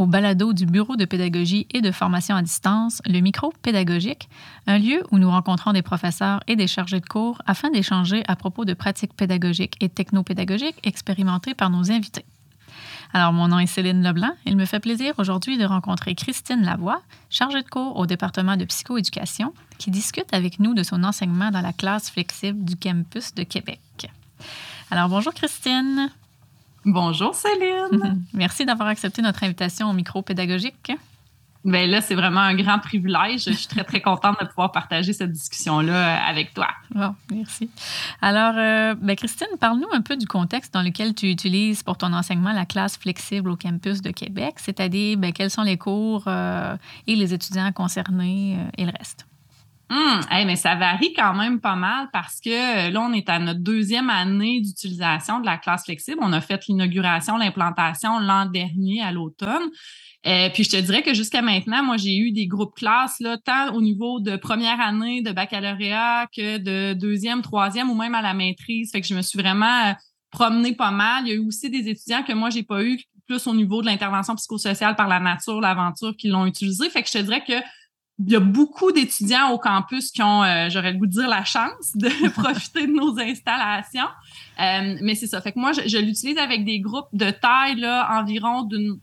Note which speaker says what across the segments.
Speaker 1: Au balado du Bureau de pédagogie et de formation à distance, le micro pédagogique, un lieu où nous rencontrons des professeurs et des chargés de cours afin d'échanger à propos de pratiques pédagogiques et technopédagogiques expérimentées par nos invités. Alors, mon nom est Céline Leblanc. Il me fait plaisir aujourd'hui de rencontrer Christine Lavoie, chargée de cours au département de psychoéducation, qui discute avec nous de son enseignement dans la classe flexible du campus de Québec. Alors, bonjour Christine.
Speaker 2: Bonjour Céline.
Speaker 1: Merci d'avoir accepté notre invitation au micro pédagogique.
Speaker 2: Bien là, c'est vraiment un grand privilège. Je suis très, très contente de pouvoir partager cette discussion-là euh, avec toi.
Speaker 1: Bon, merci. Alors, euh, ben Christine, parle-nous un peu du contexte dans lequel tu utilises pour ton enseignement la classe flexible au campus de Québec, c'est-à-dire ben, quels sont les cours euh, et les étudiants concernés et le reste?
Speaker 2: Hum, mais ça varie quand même pas mal parce que là, on est à notre deuxième année d'utilisation de la classe flexible. On a fait l'inauguration, l'implantation l'an dernier à l'automne. Euh, puis je te dirais que jusqu'à maintenant, moi, j'ai eu des groupes classes, là, tant au niveau de première année de baccalauréat que de deuxième, troisième ou même à la maîtrise. Fait que je me suis vraiment euh, promenée pas mal. Il y a eu aussi des étudiants que moi, j'ai pas eu plus au niveau de l'intervention psychosociale par la nature, l'aventure, qui l'ont utilisé. Fait que je te dirais que il y a beaucoup d'étudiants au campus qui ont, euh, j'aurais le goût de dire, la chance de profiter de nos installations. Euh, mais c'est ça. Fait que moi, je, l'utilise avec des groupes de taille, là, environ d'une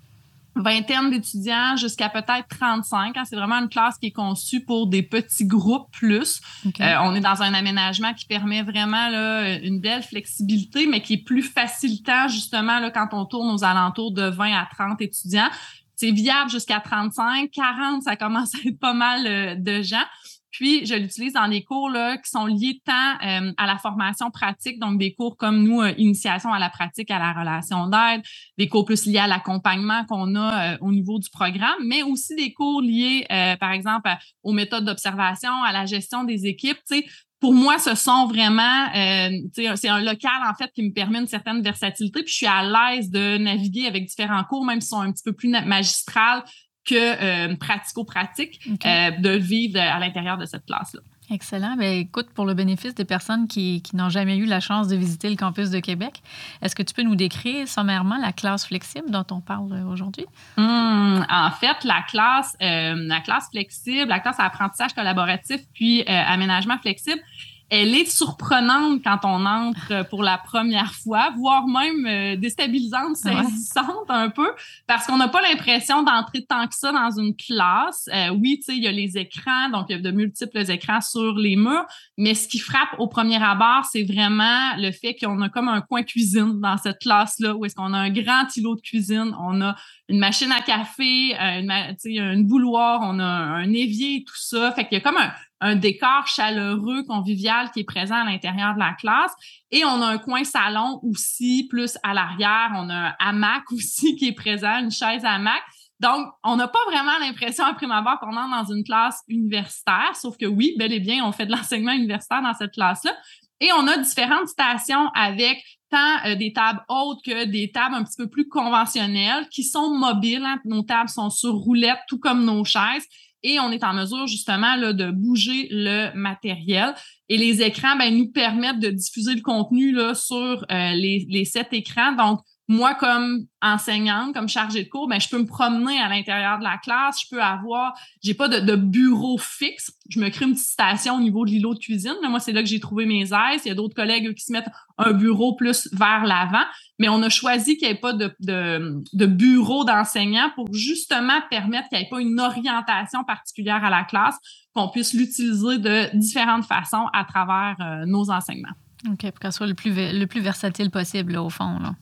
Speaker 2: vingtaine d'étudiants jusqu'à peut-être 35. Hein. C'est vraiment une classe qui est conçue pour des petits groupes plus. Euh, on est dans un aménagement qui permet vraiment là, une belle flexibilité, mais qui est plus facilitant justement là, quand on tourne aux alentours de 20 à 30 étudiants c'est viable jusqu'à 35, 40, ça commence à être pas mal euh, de gens. Puis, je l'utilise dans des cours là, qui sont liés tant euh, à la formation pratique, donc des cours comme nous, euh, initiation à la pratique, à la relation d'aide, des cours plus liés à l'accompagnement qu'on a au niveau du programme, mais aussi des cours liés, par exemple, aux méthodes d'observation, à la gestion des équipes. Tu sais, pour moi, ce sont vraiment, euh, c'est un local en fait qui me permet une certaine versatilité. Puis je suis à l'aise de naviguer avec différents cours, même s'ils sont un petit peu plus magistrales que euh, pratico-pratiques, euh, de vivre à l'intérieur de cette classe-là.
Speaker 1: Excellent. Bien, écoute, pour le bénéfice des personnes qui, n'ont jamais eu la chance de visiter le campus de Québec, est-ce que tu peux nous décrire sommairement la classe flexible dont on parle aujourd'hui?
Speaker 2: Hum, en fait, la classe, euh, la classe flexible, la classe apprentissage collaboratif puis euh, aménagement flexible, elle est surprenante quand on entre pour la première fois, voire même euh, déstabilisante, saisissante un peu, parce qu'on n'a pas l'impression d'entrer tant que ça dans une classe. Euh, oui, tu sais, il y a les écrans, donc il y a de multiples écrans sur les murs, mais ce qui frappe au premier abord, c'est vraiment le fait qu'on a comme un coin cuisine dans cette classe-là, où est-ce qu'on a un grand îlot de cuisine, on a une machine à café, euh, une, une bouloire, on a un évier, tout ça. Fait qu'il y a comme un, un décor chaleureux, convivial qui est présent à l'intérieur de la classe. Et on a un coin salon aussi, plus à l'arrière. On a un hamac aussi qui est présent, une chaise hamac. Donc, on n'a pas vraiment l'impression à prime abord qu'on entre dans une classe universitaire, sauf que oui, bel et bien, on fait de l'enseignement universitaire dans cette classe-là. Et on a différentes stations avec tant euh, des tables hautes que des tables un petit peu plus conventionnelles qui sont mobiles. Hein. Nos tables sont sur roulettes, tout comme nos chaises et on est en mesure justement de bouger le matériel. Et les écrans ben, nous permettent de diffuser le contenu là, sur euh, les, les sept écrans. Donc, moi, comme enseignante, comme chargée de cours, ben, je peux me promener à l'intérieur de la classe. Je peux avoir, j'ai pas de, bureau fixe. Je me crée une petite station au niveau de l'îlot de cuisine. moi, c'est là que j'ai trouvé mes aises. Il y a d'autres collègues qui se mettent un bureau plus vers l'avant. Mais on a choisi qu'il n'y ait pas de, bureau d'enseignant pour justement permettre qu'il n'y ait pas une orientation particulière à la classe, qu'on puisse l'utiliser de différentes façons à travers euh, nos enseignements.
Speaker 1: OK, pour qu'elle soit le plus, le plus versatile possible, au fond. Là.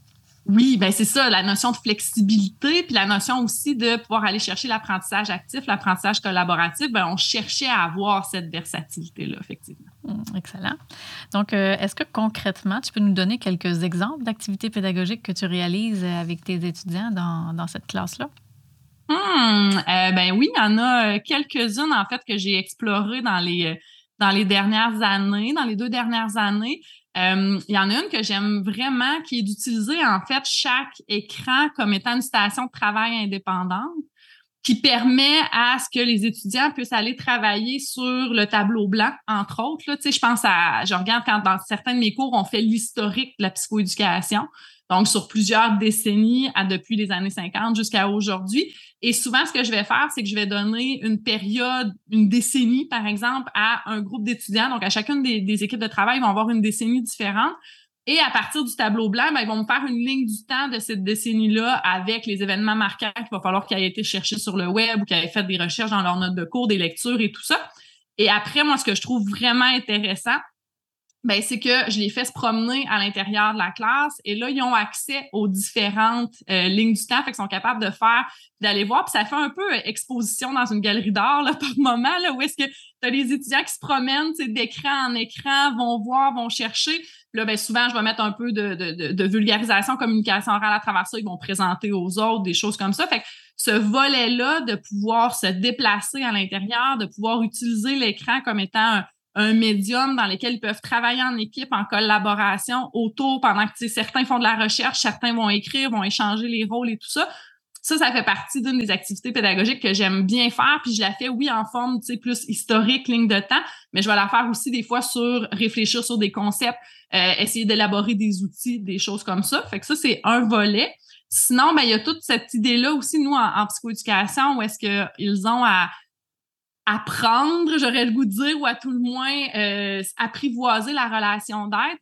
Speaker 2: Oui, ben c'est ça, la notion de flexibilité, puis la notion aussi de pouvoir aller chercher l'apprentissage actif, l'apprentissage collaboratif, ben on cherchait à avoir cette versatilité-là, effectivement.
Speaker 1: Hum, excellent. Donc, euh, est-ce que concrètement, tu peux nous donner quelques exemples d'activités pédagogiques que tu réalises avec tes étudiants dans, dans cette classe-là?
Speaker 2: Hum, euh, ben oui, il y en a euh, quelques-unes, en fait, que j'ai explorées dans les, dans les dernières années, dans les deux dernières années. Euh, il y en a une que j'aime vraiment, qui est d'utiliser en fait chaque écran comme étant une station de travail indépendante. Qui permet à ce que les étudiants puissent aller travailler sur le tableau blanc, entre autres. Là. Tu sais, je pense à, je regarde quand dans certains de mes cours, on fait l'historique de la psychoéducation, donc sur plusieurs décennies, à, depuis les années 50 jusqu'à aujourd'hui. Et souvent, ce que je vais faire, c'est que je vais donner une période, une décennie, par exemple, à un groupe d'étudiants. Donc, à chacune des, équipes de travail, ils vont avoir une décennie différente. Et à partir du tableau blanc, ben, ils vont me faire une ligne du temps de cette décennie-là avec les événements marquants qu'il va falloir qu'ils aient été cherchés sur le web ou qu'ils aient fait des recherches dans leurs notes de cours, des lectures et tout ça. Et après, moi, ce que je trouve vraiment intéressant, ben, c'est que je les fais se promener à l'intérieur de la classe et là, ils ont accès aux différentes euh, lignes du temps, fait qu'ils sont capables de faire, d'aller voir. Puis ça fait un peu euh, exposition dans une galerie d'art là, par moment, là, où est-ce que tu as les étudiants qui se promènent d'écran en écran, vont voir, vont chercher. Là, ben, souvent, je vais mettre un peu de, de, de, vulgarisation, communication orale à travers ça. Ils vont présenter aux autres des choses comme ça. Fait que ce volet-là de pouvoir se déplacer à l'intérieur, de pouvoir utiliser l'écran comme étant un, un médium dans lequel ils peuvent travailler en équipe, en collaboration autour pendant que certains font de la recherche, certains vont écrire, vont échanger les rôles et tout ça. Ça, ça fait partie d'une des activités pédagogiques que j'aime bien faire. Puis je la fais, oui, en forme, tu sais, plus historique, ligne de temps, mais je vais la faire aussi des fois sur réfléchir sur des concepts, euh, essayer d'élaborer des outils, des choses comme ça. Fait que ça, c'est un volet. Sinon, ben, il y a toute cette idée-là aussi, nous, en, en psychoéducation, où est-ce qu'ils ont à apprendre, j'aurais le goût de dire, ou à tout le moins euh, apprivoiser la relation d'aide.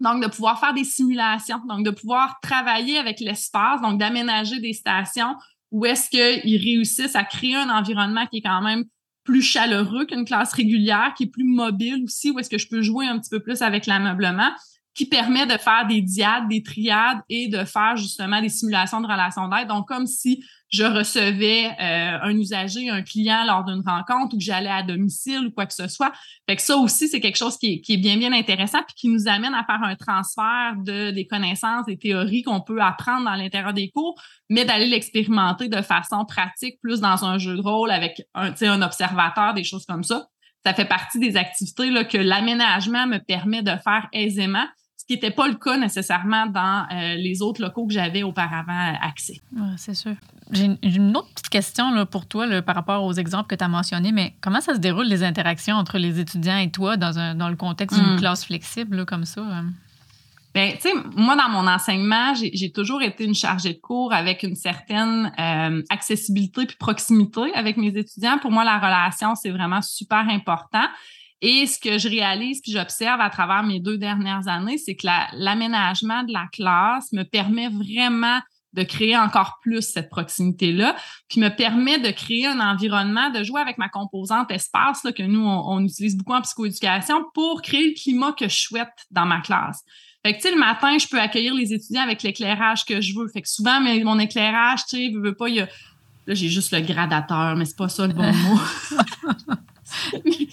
Speaker 2: Donc, de pouvoir faire des simulations, donc de pouvoir travailler avec l'espace, donc d'aménager des stations où est-ce qu'ils réussissent à créer un environnement qui est quand même plus chaleureux qu'une classe régulière, qui est plus mobile aussi, où est-ce que je peux jouer un petit peu plus avec l'ameublement, qui permet de faire des diades, des triades et de faire justement des simulations de relations d'aide. Donc, comme si je recevais euh, un usager, un client lors d'une rencontre ou que j'allais à domicile ou quoi que ce soit. Fait que ça aussi, c'est quelque chose qui est, bien, bien intéressant puis qui nous amène à faire un transfert de des connaissances, des théories qu'on peut apprendre dans l'intérieur des cours, mais d'aller l'expérimenter de façon pratique, plus dans un jeu de rôle avec un, un observateur, des choses comme ça. Ça fait partie des activités là, que l'aménagement me permet de faire aisément ce qui n'était pas le cas nécessairement dans euh, les autres locaux que j'avais auparavant accès.
Speaker 1: c'est sûr. J'ai une autre petite question là, pour toi par rapport aux exemples que tu as mentionnés, mais comment ça se déroule les interactions entre les étudiants et toi dans, un, dans le contexte d'une hmm. classe flexible comme ça? Euh?
Speaker 2: Bien, tu sais, moi, dans mon enseignement, j'ai toujours été une chargée de cours avec une certaine euh, accessibilité puis proximité avec mes étudiants. Pour moi, la relation, c'est vraiment super important. Et ce que je réalise puis j'observe à travers mes deux dernières années, c'est que l'aménagement de la classe me permet vraiment de créer encore plus cette proximité-là, puis me permet de créer un environnement, de jouer avec ma composante espace là, que nous, on, utilise beaucoup en psychoéducation pour créer le climat que je souhaite dans ma classe. Fait que, tu sais, le matin, je peux accueillir les étudiants avec l'éclairage que je veux. Fait que souvent, mon éclairage, tu sais, veux pas, il y a... Là, j'ai juste le gradateur, mais c'est pas ça le bon mot.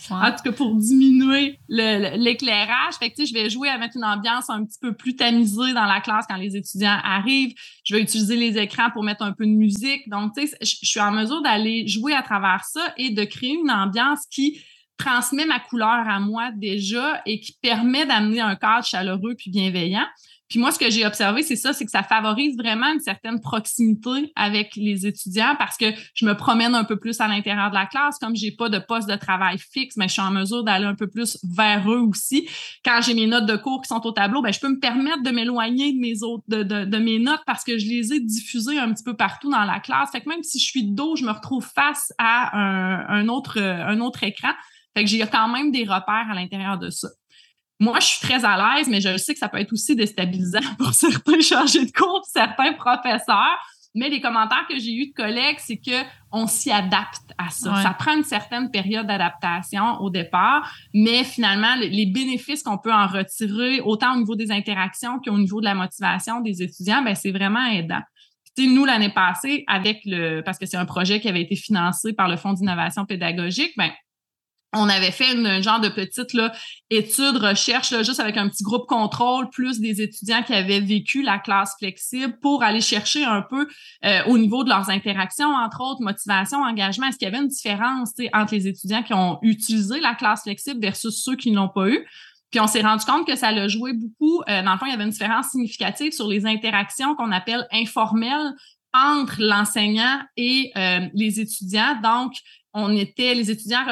Speaker 2: en tout cas, pour diminuer l'éclairage. Fait que, je vais jouer à mettre une ambiance un petit peu plus tamisée dans la classe quand les étudiants arrivent. Je vais utiliser les écrans pour mettre un peu de musique. Donc, tu sais, je suis en mesure d'aller jouer à travers ça et de créer une ambiance qui transmet ma couleur à moi déjà et qui permet d'amener un cadre chaleureux puis bienveillant. Puis moi, ce que j'ai observé, c'est ça, c'est que ça favorise vraiment une certaine proximité avec les étudiants parce que je me promène un peu plus à l'intérieur de la classe. Comme j'ai pas de poste de travail fixe, mais je suis en mesure d'aller un peu plus vers eux aussi. Quand j'ai mes notes de cours qui sont au tableau, ben, je peux me permettre de m'éloigner de mes autres, de, de, mes notes parce que je les ai diffusées un petit peu partout dans la classe. Fait que même si je suis de dos, je me retrouve face à un, un autre, un autre écran. Fait que j'ai quand même des repères à l'intérieur de ça moi, je suis très à l'aise, mais je sais que ça peut être aussi déstabilisant pour certains chargés de cours, certains professeurs. Mais les commentaires que j'ai eus de collègues, c'est que on s'y adapte à ça. Ça prend une certaine période d'adaptation au départ, mais finalement, les bénéfices qu'on peut en retirer, autant au niveau des interactions qu'au niveau de la motivation des étudiants, ben c'est vraiment aidant. Puis, nous, l'année passée, avec le, parce que c'est un projet qui avait été financé par le Fonds d'innovation pédagogique, ben, on avait fait une genre de petite là, étude, recherche, là, juste avec un petit groupe contrôle, plus des étudiants qui avaient vécu la classe flexible pour aller chercher un peu euh, au niveau de leurs interactions, entre autres, motivation, engagement. Est-ce qu'il y avait une différence entre les étudiants qui ont utilisé la classe flexible versus ceux qui ne l'ont pas eu? Puis on s'est rendu compte que ça l'a joué beaucoup. Euh, dans le fond, il y avait une différence significative sur les interactions qu'on appelle informelles entre l'enseignant et euh, les étudiants. Donc, on était, les étudiants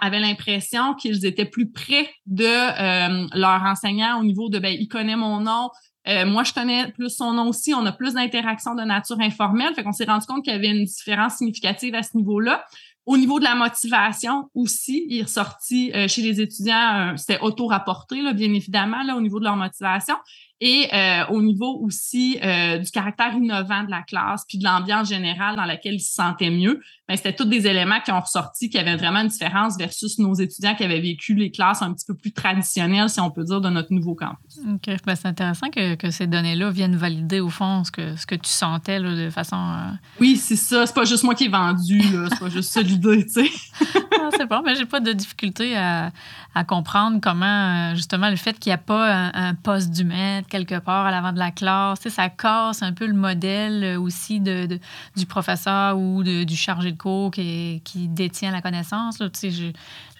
Speaker 2: avaient l'impression qu'ils étaient plus près de euh, leur enseignant au niveau de, ben, il connaît mon nom, euh, moi, je connais plus son nom aussi. On a plus d'interactions de nature informelle. Fait qu'on s'est rendu compte qu'il y avait une différence significative à ce niveau-là. Au niveau de la motivation aussi, il est ressorti euh, chez les étudiants, c'était auto-rapporté, bien évidemment, là, au niveau de leur motivation et euh, au niveau aussi euh, du caractère innovant de la classe, puis de l'ambiance générale dans laquelle ils se sentaient mieux. Mais c'était tous des éléments qui ont ressorti, qui avaient vraiment une différence versus nos étudiants qui avaient vécu les classes un petit peu plus traditionnelles, si on peut dire, de notre nouveau campus.
Speaker 1: OK. Ben, c'est intéressant que, que ces données-là viennent valider, au fond, ce que, ce que tu sentais là, de façon... Euh,
Speaker 2: oui, c'est ça. C'est pas juste moi qui ai vendu, c'est pas juste ça l'idée, tu sais.
Speaker 1: Ah, c'est bon, mais j'ai pas de difficulté à, à comprendre comment, justement, le fait qu'il n'y a pas un, un poste du maître, quelque part à l'avant de la classe. ça casse un peu le modèle euh, aussi de, du professeur ou du chargé de cours qui, qui détient la connaissance. je,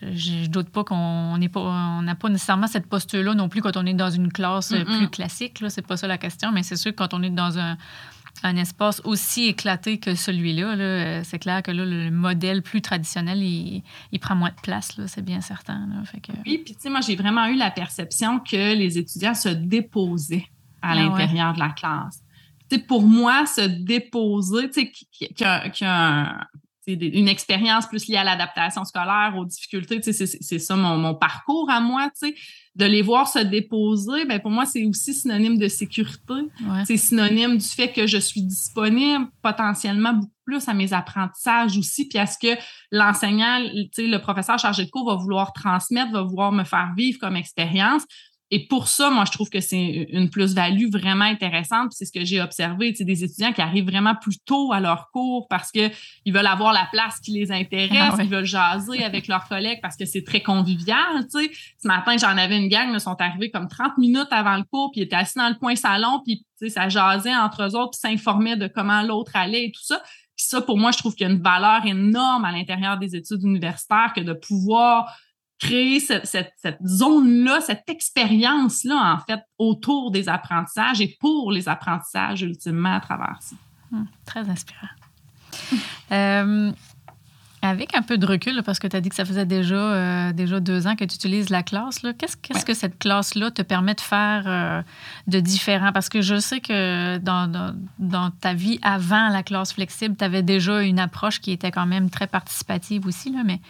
Speaker 1: je, doute pas qu'on n'a pas, pas nécessairement cette posture-là non plus quand on est dans une classe euh, plus classique. C'est pas ça la question, mais c'est sûr que quand on est dans un, un espace aussi éclaté que celui-là, euh, c'est clair que là, le modèle plus traditionnel, il, prend moins de place, c'est bien certain.
Speaker 2: Oui, puis tu sais, moi, j'ai vraiment eu la perception que les étudiants se déposaient à ah l'intérieur de la classe. Tu pour moi, se déposer, tu sais, qu'il une expérience plus liée à l'adaptation scolaire, aux difficultés. C'est ça mon, parcours à moi. De les voir se déposer, ben pour moi, c'est aussi synonyme de sécurité. C'est synonyme du fait que je suis disponible potentiellement beaucoup plus à mes apprentissages aussi, puis à ce que l'enseignant, le professeur chargé de cours va vouloir transmettre, va vouloir me faire vivre comme expérience. Et pour ça, moi, je trouve que c'est une plus-value vraiment intéressante. C'est ce que j'ai observé, c'est des étudiants qui arrivent vraiment plus tôt à leur cours parce qu'ils veulent avoir la place qui les intéresse, ah ils veulent jaser avec leurs collègues parce que c'est très convivial. sais. Ce matin, j'en avais une gang, ils sont arrivés comme 30 minutes avant le cours, puis ils étaient assis dans le coin salon, puis ça jasait entre eux autres, puis s'informait de comment l'autre allait et tout ça. Puis ça, pour moi, je trouve qu'il y a une valeur énorme à l'intérieur des études universitaires que de pouvoir créer cette, zone-là, cette expérience-là, en fait, autour des apprentissages et pour les apprentissages, ultimement, à travers ça.
Speaker 1: Hum, très inspirant. Euh, avec un peu de recul, parce que tu as dit que ça faisait déjà, euh, déjà deux ans que tu utilises la classe, qu'est-ce que cette classe-là te permet de faire euh, de différent? Parce que je sais que dans, dans, dans ta vie avant la classe flexible, tu avais déjà une approche qui était quand même très participative aussi, là, mais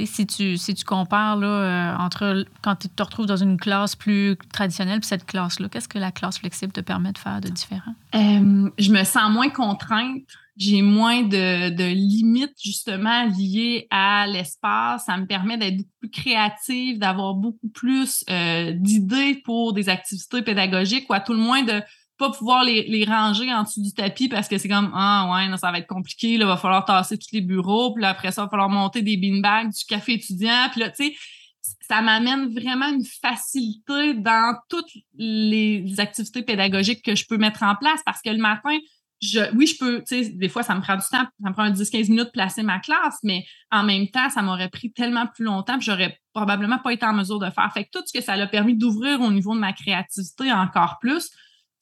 Speaker 1: si tu, si tu compares là, euh, entre quand tu te retrouves dans une classe plus traditionnelle et cette classe-là, qu'est-ce que la classe flexible te permet de faire de différent?
Speaker 2: Euh, je me sens moins contrainte. J'ai moins de, de, limites justement liées à l'espace. Ça me permet d'être beaucoup plus créative, d'avoir beaucoup plus euh, d'idées pour des activités pédagogiques ou à tout le moins de pas pouvoir les, ranger en dessous du tapis parce que c'est comme ah ouais ça va être compliqué là va falloir tasser tous les bureaux puis après ça il va falloir monter des beanbags du café étudiant puis là tu sais ça m'amène vraiment une facilité dans toutes les activités pédagogiques que je peux mettre en place parce que le matin je, oui, je peux, tu sais, des fois, ça me prend du temps, ça me prend 10-15 minutes de placer ma classe, mais en même temps, ça m'aurait pris tellement plus longtemps que j'aurais probablement pas été en mesure de faire. Fait que tout ce que ça a permis d'ouvrir au niveau de ma créativité encore plus,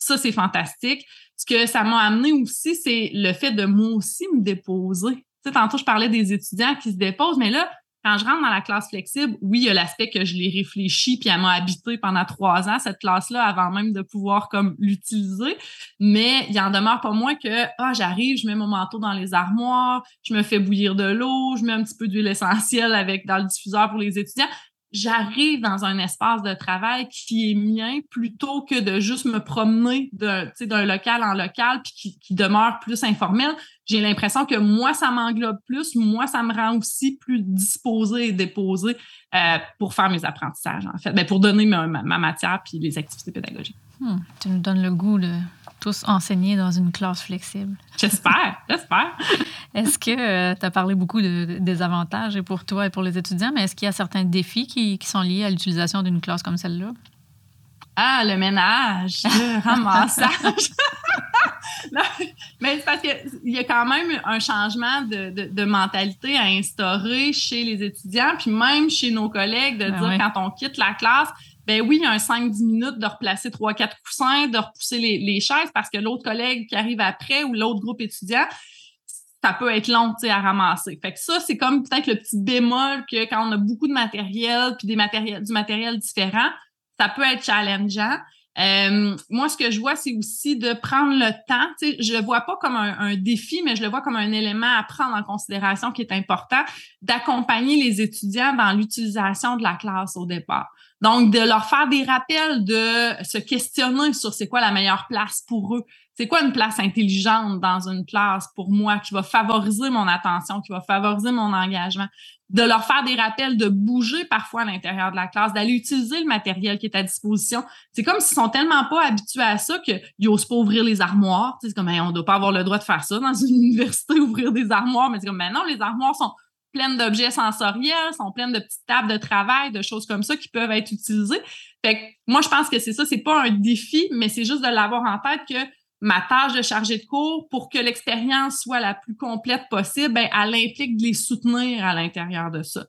Speaker 2: ça, c'est fantastique. Ce que ça m'a amené aussi, c'est le fait de moi aussi me déposer. Tu sais, tantôt, je parlais des étudiants qui se déposent, mais là, quand je rentre dans la classe flexible, oui, il y a l'aspect que je l'ai réfléchi, puis elle m'a habité pendant trois ans, cette classe-là, avant même de pouvoir comme l'utiliser. Mais il en demeure pas moins que, ah, j'arrive, je mets mon manteau dans les armoires, je me fais bouillir de l'eau, je mets un petit peu d'huile essentielle avec dans le diffuseur pour les étudiants j'arrive dans un espace de travail qui est mien plutôt que de juste me promener d'un local en local puis qui, qui demeure plus informel. J'ai l'impression que moi, ça m'englobe plus, moi, ça me rend aussi plus disposée et déposée euh, pour faire mes apprentissages, en fait, ben, pour donner ma, ma, matière puis les activités pédagogiques.
Speaker 1: Hmm, tu me donnes le goût de tous enseigner dans une classe flexible.
Speaker 2: J'espère, j'espère.
Speaker 1: Est-ce que euh, tu as parlé beaucoup de, des avantages pour toi et pour les étudiants, mais est-ce qu'il y a certains défis qui, qui sont liés à l'utilisation d'une classe comme celle-là?
Speaker 2: Ah, le ménage, le ramassage. mais c'est parce qu'il y a quand même un changement de, de, mentalité à instaurer chez les étudiants, puis même chez nos collègues, de ben dire quand on quitte la classe, ben oui, un 5-10 minutes de replacer 3-4 coussins, de repousser les, les chaises parce que l'autre collègue qui arrive après ou l'autre groupe étudiant, ça peut être long à ramasser. Fait que ça, c'est comme peut-être le petit bémol que quand on a beaucoup de matériel puis des matériels, du matériel différent, ça peut être challengeant. Euh, moi, ce que je vois, c'est aussi de prendre le temps. Je le vois pas comme un, défi, mais je le vois comme un élément à prendre en considération qui est important, d'accompagner les étudiants dans l'utilisation de la classe au départ. Donc, de leur faire des rappels, de se questionner sur c'est quoi la meilleure place pour eux. C'est quoi une place intelligente dans une classe pour moi qui va favoriser mon attention, qui va favoriser mon engagement? De leur faire des rappels, de bouger parfois à l'intérieur de la classe, d'aller utiliser le matériel qui est à disposition. C'est comme s'ils sont tellement pas habitués à ça qu'ils n'osent pas ouvrir les armoires. C'est comme, on ne doit pas avoir le droit de faire ça dans une université, ouvrir des armoires. Mais c'est comme, non, les armoires sont pleines d'objets sensoriels, sont pleines de petites tables de travail, de choses comme ça qui peuvent être utilisées. Fait que moi, je pense que c'est ça, c'est pas un défi, mais c'est juste de l'avoir en tête que ma tâche de chargé de cours, pour que l'expérience soit la plus complète possible, ben, elle implique de les soutenir à l'intérieur de ça.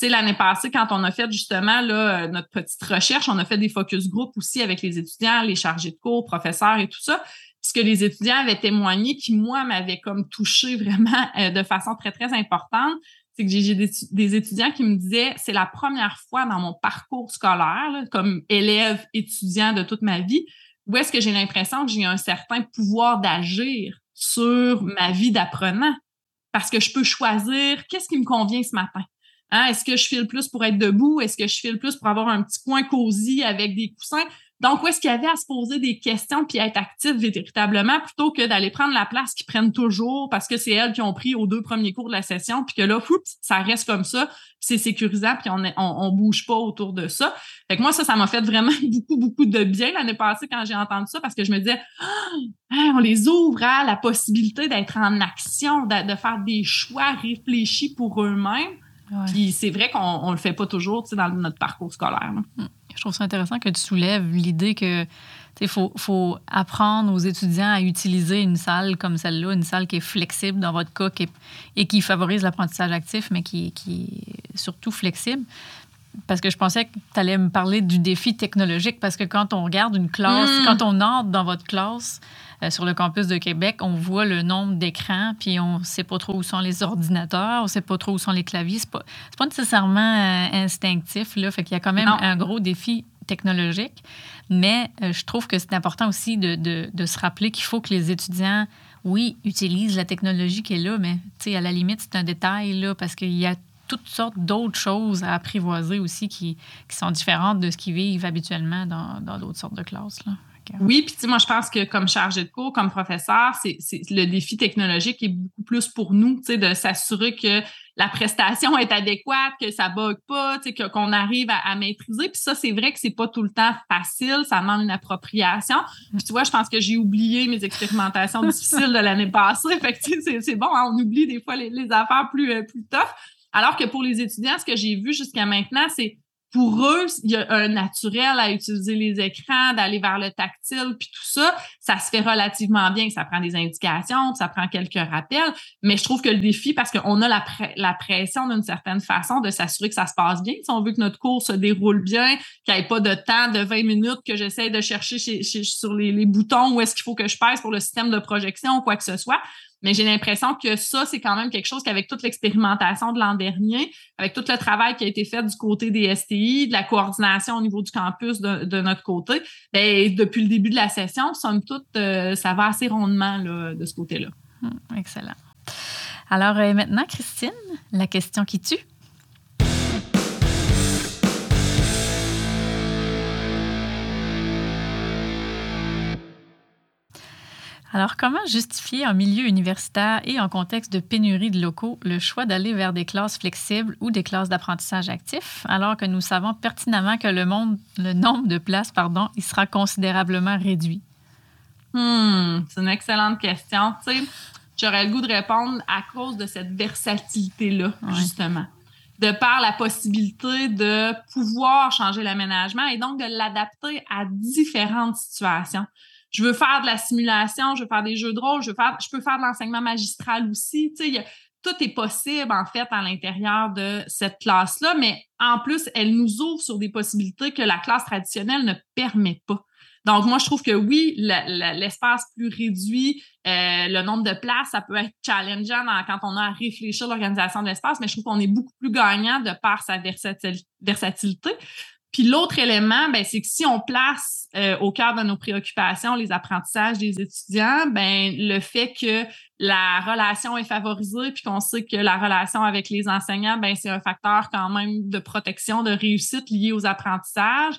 Speaker 2: Tu sais, l'année passée, quand on a fait justement là, notre petite recherche, on a fait des focus group aussi avec les étudiants, les chargés de cours, professeurs et tout ça. Ce que les étudiants avaient témoigné, qui, moi, m'avait comme touché vraiment euh, de façon très, très importante, c'est que j'ai des, étudiants qui me disaient, c'est la première fois dans mon parcours scolaire, comme élève étudiant de toute ma vie, où est-ce que j'ai l'impression que j'ai un certain pouvoir d'agir sur ma vie d'apprenant? Parce que je peux choisir qu'est-ce qui me convient ce matin. Hein? Est-ce que je file plus pour être debout? Est-ce que je file plus pour avoir un petit coin cosy avec des coussins? Donc, où est-ce qu'il y avait à se poser des questions puis être actif véritablement plutôt que d'aller prendre la place qu'ils prennent toujours parce que c'est elles qui ont pris aux deux premiers cours de la session puis que là, ça reste comme ça, c'est sécurisant puis on, ne on, bouge pas autour de ça. Fait que moi, ça, ça m'a fait vraiment beaucoup, beaucoup de bien l'année passée quand j'ai entendu ça parce que je me disais, ah, on les ouvre à la possibilité d'être en action, de, faire des choix réfléchis pour eux-mêmes. Puis c'est vrai qu'on ne le fait pas toujours dans notre parcours scolaire.
Speaker 1: Hmm. Je trouve ça intéressant que tu soulèves l'idée que il faut, apprendre aux étudiants à utiliser une salle comme celle-là, une salle qui est flexible dans votre cas et qui favorise l'apprentissage actif, mais qui, est surtout flexible. Parce que je pensais que tu allais me parler du défi technologique, parce que quand on regarde une classe, hmm. quand on entre dans votre classe euh, sur le campus de Québec, on voit le nombre d'écrans, puis on ne sait pas trop où sont les ordinateurs, on ne sait pas trop où sont les claviers. Ce n'est pas, pas, nécessairement euh, instinctif, là, fait qu'il y a quand même un gros défi technologique. Mais euh, je trouve que c'est important aussi de, de, de se rappeler qu'il faut que les étudiants, oui, utilisent la technologie qui est là, mais à la limite, c'est un détail là, parce qu'il y a toutes sortes d'autres choses à apprivoiser aussi qui, qui, sont différentes de ce qu'ils vivent habituellement dans d'autres sortes de classes.
Speaker 2: Oui, puis moi, je pense que comme chargé de cours, comme professeur, c'est le défi technologique est beaucoup plus pour nous, de s'assurer que la prestation est adéquate, que ça bug pas, qu'on arrive à, maîtriser. Puis ça, c'est vrai que c'est pas tout le temps facile, ça demande une appropriation. Puis tu vois, je pense que j'ai oublié mes expérimentations difficiles de l'année passée. Fait que c'est bon, hein, on oublie des fois les, affaires plus, euh, plus tough. Alors que pour les étudiants, ce que j'ai vu jusqu'à maintenant, c'est pour eux, il y a un naturel à utiliser les écrans, d'aller vers le tactile, puis tout ça, ça se fait relativement bien. Ça prend des indications, ça prend quelques rappels, mais je trouve que le défi, parce qu'on a la, pression d'une certaine façon de s'assurer que ça se passe bien, si on veut que notre cours se déroule bien, qu'il n'y ait pas de temps de 20 minutes que j'essaie de chercher sur les, les boutons où est-ce qu'il faut que je pèse pour le système de projection ou quoi que ce soit. Mais j'ai l'impression que ça, c'est quand même quelque chose qu'avec toute l'expérimentation de l'an dernier, avec tout le travail qui a été fait du côté des STI, de la coordination au niveau du campus de, notre côté, bien, depuis le début de la session, somme toute, euh, ça va assez rondement là, de ce côté-là.
Speaker 1: Hum, excellent. Alors euh, maintenant, Christine, la question qui tue. Alors, comment justifier en milieu universitaire et en contexte de pénurie de locaux le choix d'aller vers des classes flexibles ou des classes d'apprentissage actif, alors que nous savons pertinemment que le, monde, le nombre de places pardon, il sera considérablement réduit?
Speaker 2: Hmm, c'est une excellente question. Tu sais, j'aurais le goût de répondre à cause de cette versatilité-là, justement. De par la possibilité de pouvoir changer l'aménagement et donc de l'adapter à différentes situations je veux faire de la simulation, je veux faire des jeux de rôle, je veux faire, je peux faire de l'enseignement magistral aussi. Tu sais, tout est possible, en fait, à l'intérieur de cette classe-là, mais en plus, elle nous ouvre sur des possibilités que la classe traditionnelle ne permet pas. Donc, moi, je trouve que oui, l'espace plus réduit, euh, le nombre de places, ça peut être challengeant quand on a à réfléchir l'organisation de l'espace, mais je trouve qu'on est beaucoup plus gagnant de par sa versatilité. Puis l'autre élément, ben, c'est que si on place euh, au cœur de nos préoccupations les apprentissages des étudiants, ben, le fait que la relation est favorisée, puis qu'on sait que la relation avec les enseignants, ben, c'est un facteur quand même de protection, de réussite lié aux apprentissages,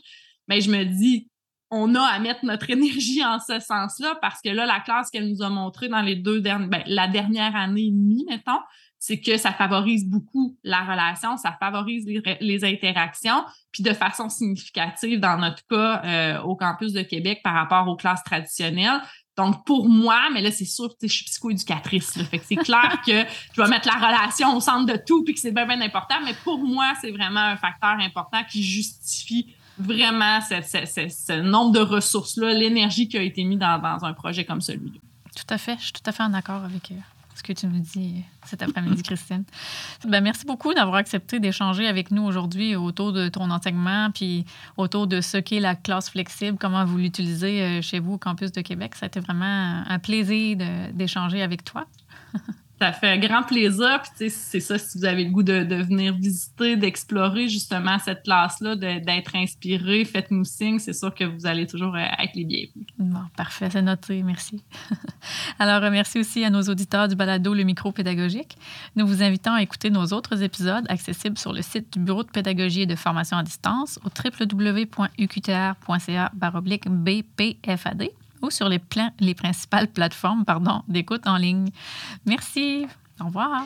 Speaker 2: ben, je me dis, on a à mettre notre énergie en ce sens-là parce que là, la classe qu'elle nous a montrée dans les deux dernières, ben, la dernière année et demie, mettons, c'est que ça favorise beaucoup la relation, ça favorise les, interactions, puis de façon significative dans notre cas euh, au campus de Québec par rapport aux classes traditionnelles. Donc, pour moi, mais là, c'est sûr, je suis psychoéducatrice, fait que c'est clair que je vais mettre la relation au centre de tout puis que c'est bien, bien important, mais pour moi, c'est vraiment un facteur important qui justifie vraiment ce, nombre de ressources-là, l'énergie qui a été mise dans, dans un projet comme celui-là.
Speaker 1: Tout à fait, je suis tout à fait en accord avec eux ce que tu me dis cet après-midi, Christine. Ben, merci beaucoup d'avoir accepté d'échanger avec nous aujourd'hui autour de ton enseignement, puis autour de ce qu'est la classe flexible, comment vous l'utilisez euh, chez vous au campus de Québec. Ça a été vraiment un plaisir d'échanger avec toi.
Speaker 2: Ça fait un grand plaisir. Puis, c'est ça, si vous avez le goût de, venir visiter, d'explorer justement cette classe-là, d'être inspiré, faites-nous signe. C'est sûr que vous allez toujours euh, être les bienvenus.
Speaker 1: Bon, parfait, c'est noté. Merci. Alors, euh, merci aussi à nos auditeurs du balado Le Micro Pédagogique. Nous vous invitons à écouter nos autres épisodes accessibles sur le site du Bureau de pédagogie et de formation à distance au www.uqtr.ca BPFAD ou sur les, les principales plateformes d'écoute en ligne. Merci. Au revoir.